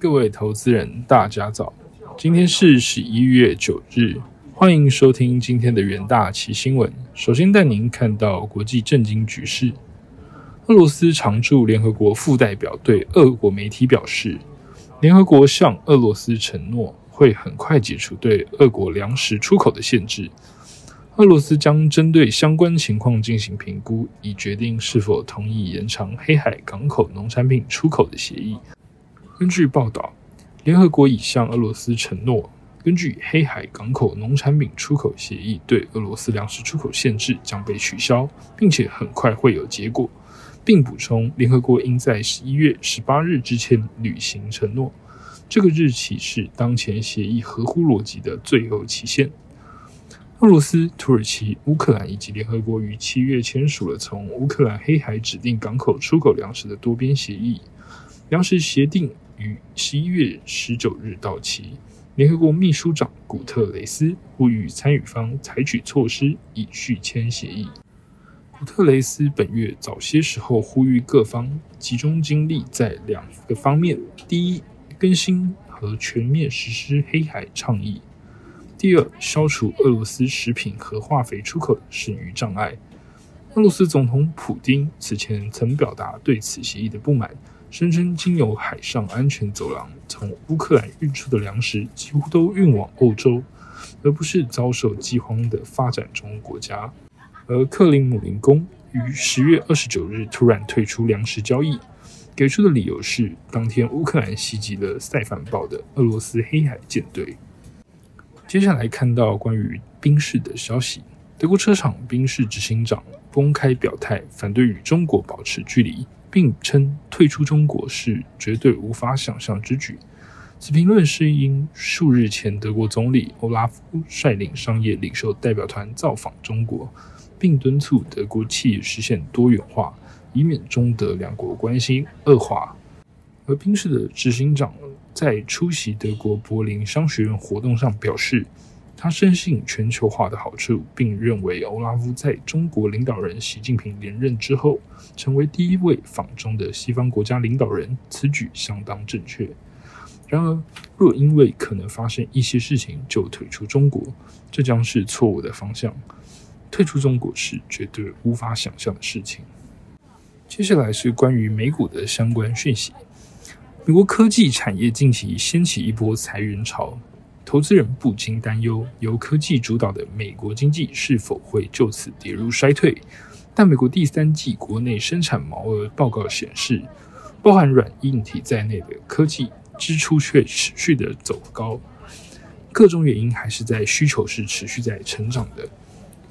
各位投资人，大家早！今天是十一月九日，欢迎收听今天的元大旗新闻。首先带您看到国际震惊局势。俄罗斯常驻联合国副代表对俄国媒体表示，联合国向俄罗斯承诺会很快解除对俄国粮食出口的限制。俄罗斯将针对相关情况进行评估，以决定是否同意延长黑海港口农产品出口的协议。根据报道，联合国已向俄罗斯承诺，根据黑海港口农产品出口协议，对俄罗斯粮食出口限制将被取消，并且很快会有结果，并补充，联合国应在十一月十八日之前履行承诺。这个日期是当前协议合乎逻辑的最后期限。俄罗斯、土耳其、乌克兰以及联合国于七月签署了从乌克兰黑海指定港口出口粮食的多边协议，粮食协定。于十一月十九日到期。联合国秘书长古特雷斯呼吁参与方采取措施以续签协议。古特雷斯本月早些时候呼吁各方集中精力在两个方面：第一，更新和全面实施黑海倡议；第二，消除俄罗斯食品和化肥出口的剩余障碍。俄罗斯总统普京此前曾表达对此协议的不满。声称经由海上安全走廊从乌克兰运出的粮食几乎都运往欧洲，而不是遭受饥荒的发展中国家。而克林姆林宫于十月二十九日突然退出粮食交易，给出的理由是当天乌克兰袭击了塞凡堡的俄罗斯黑海舰队。接下来看到关于兵士的消息，德国车厂兵士执行长公开表态反对与中国保持距离。并称退出中国是绝对无法想象之举。此评论是因数日前德国总理欧拉夫率领商业领袖代表团造访中国，并敦促德国企业实现多元化，以免中德两国关系恶化。而宾士的执行长在出席德国柏林商学院活动上表示。他深信全球化的好处，并认为欧拉夫在中国领导人习近平连任之后，成为第一位访中的西方国家领导人，此举相当正确。然而，若因为可能发生一些事情就退出中国，这将是错误的方向。退出中国是绝对无法想象的事情。接下来是关于美股的相关讯息。美国科技产业近期掀起一波裁员潮。投资人不禁担忧，由科技主导的美国经济是否会就此跌入衰退？但美国第三季国内生产毛额报告显示，包含软硬体在内的科技支出却持续的走高。各种原因还是在需求是持续在成长的。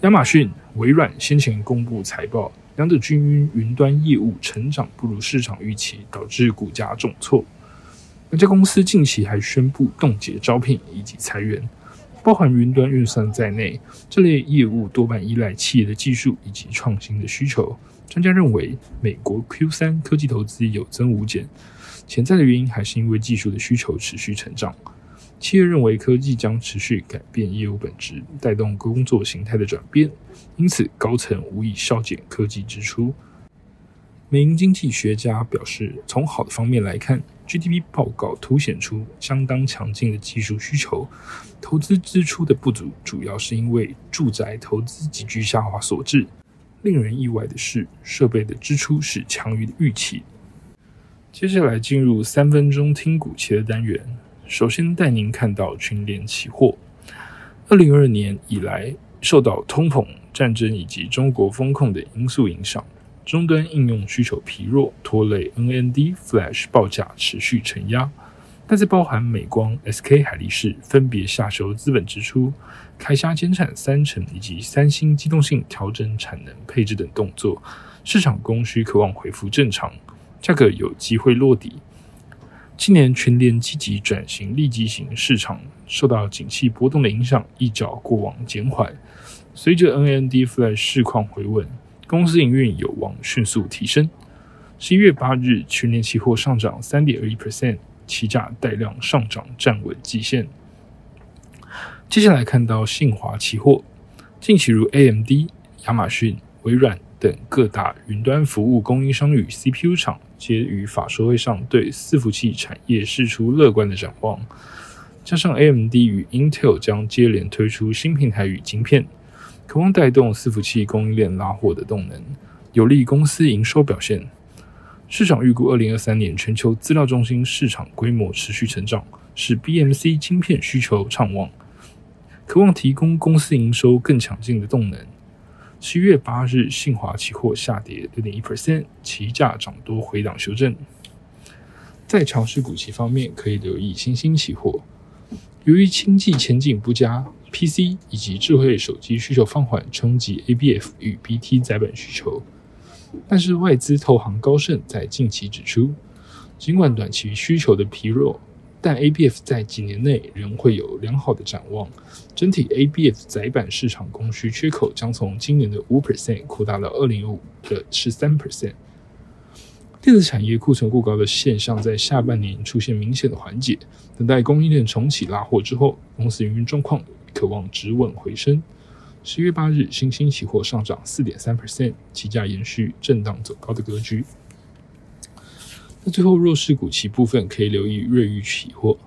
亚马逊、微软先前公布财报，两者均因云端业务成长不如市场预期，导致股价重挫。那家公司近期还宣布冻结招聘以及裁员，包含云端运算在内，这类业务多半依赖企业的技术以及创新的需求。专家认为，美国 Q 三科技投资有增无减，潜在的原因还是因为技术的需求持续成长。企业认为科技将持续改变业务本质，带动工作形态的转变，因此高层无意削减科技支出。美银经济学家表示，从好的方面来看，GDP 报告凸显出相当强劲的技术需求。投资支出的不足，主要是因为住宅投资急剧下滑所致。令人意外的是，设备的支出是强于预期。接下来进入三分钟听股期的单元，首先带您看到群联期货。二零二二年以来，受到通膨、战争以及中国风控的因素影响。终端应用需求疲弱，拖累 NND Flash 报价持续承压。但在包含美光、SK 海力士分别下修资本支出、开虾减产三成，以及三星机动性调整产能配置等动作，市场供需渴望恢复正常，价格有机会落底。今年全年积极转型利基型市场，受到景气波动的影响，一较过往减缓。随着 NND Flash 市况回稳。公司营运有望迅速提升。十一月八日，全年期货上涨三点二一 percent，期价带量上涨站稳季线。接下来看到信华期货，近期如 AMD、亚马逊、微软等各大云端服务供应商与 CPU 厂皆于法说会上对伺服器产业释出乐观的展望。加上 AMD 与 Intel 将接连推出新平台与晶片，渴望带动伺服器供应链拉货的动能，有利公司营收表现。市场预估，二零二三年全球资料中心市场规模持续成长，使 BMC 晶片需求畅旺，渴望提供公司营收更强劲的动能。七月八日，信华期货下跌六点一 percent，期价涨多回档修正。在强势股期方面，可以留意新兴期货。由于经济前景不佳，PC 以及智慧手机需求放缓，冲击 ABF 与 BT 载板需求。但是外资投行高盛在近期指出，尽管短期需求的疲弱，但 ABF 在几年内仍会有良好的展望。整体 ABF 载板市场供需缺口将从今年的五 percent 扩大到二零五的十三 percent。电子产业库存过高的现象在下半年出现明显的缓解，等待供应链重启拉货之后，公司营运状况渴望止稳回升。十月八日，新兴期货上涨四点三 percent，期价延续震荡走高的格局。那最后弱势股期部分可以留意瑞昱期货，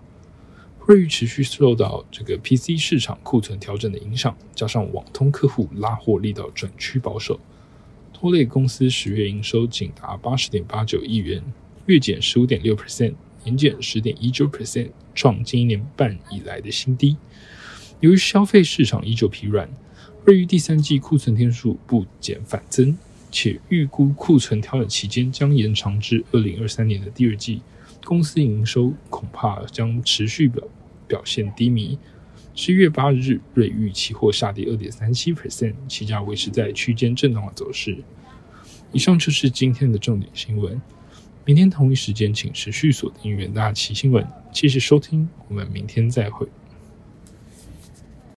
瑞昱持续受到这个 PC 市场库存调整的影响，加上网通客户拉货力道转趋保守，拖累公司十月营收仅达八十点八九亿元，月减十五点六 percent，年减十点一九 percent，创近一年半以来的新低。由于消费市场依旧疲软。瑞昱第三季库存天数不减反增，且预估库存调整期间将延长至二零二三年的第二季，公司营收恐怕将持续表表现低迷。十一月八日，瑞玉期货下跌二点三七 percent，期价维持在区间震荡的走势。以上就是今天的重点新闻，明天同一时间请持续锁定远大奇新闻，谢谢收听，我们明天再会。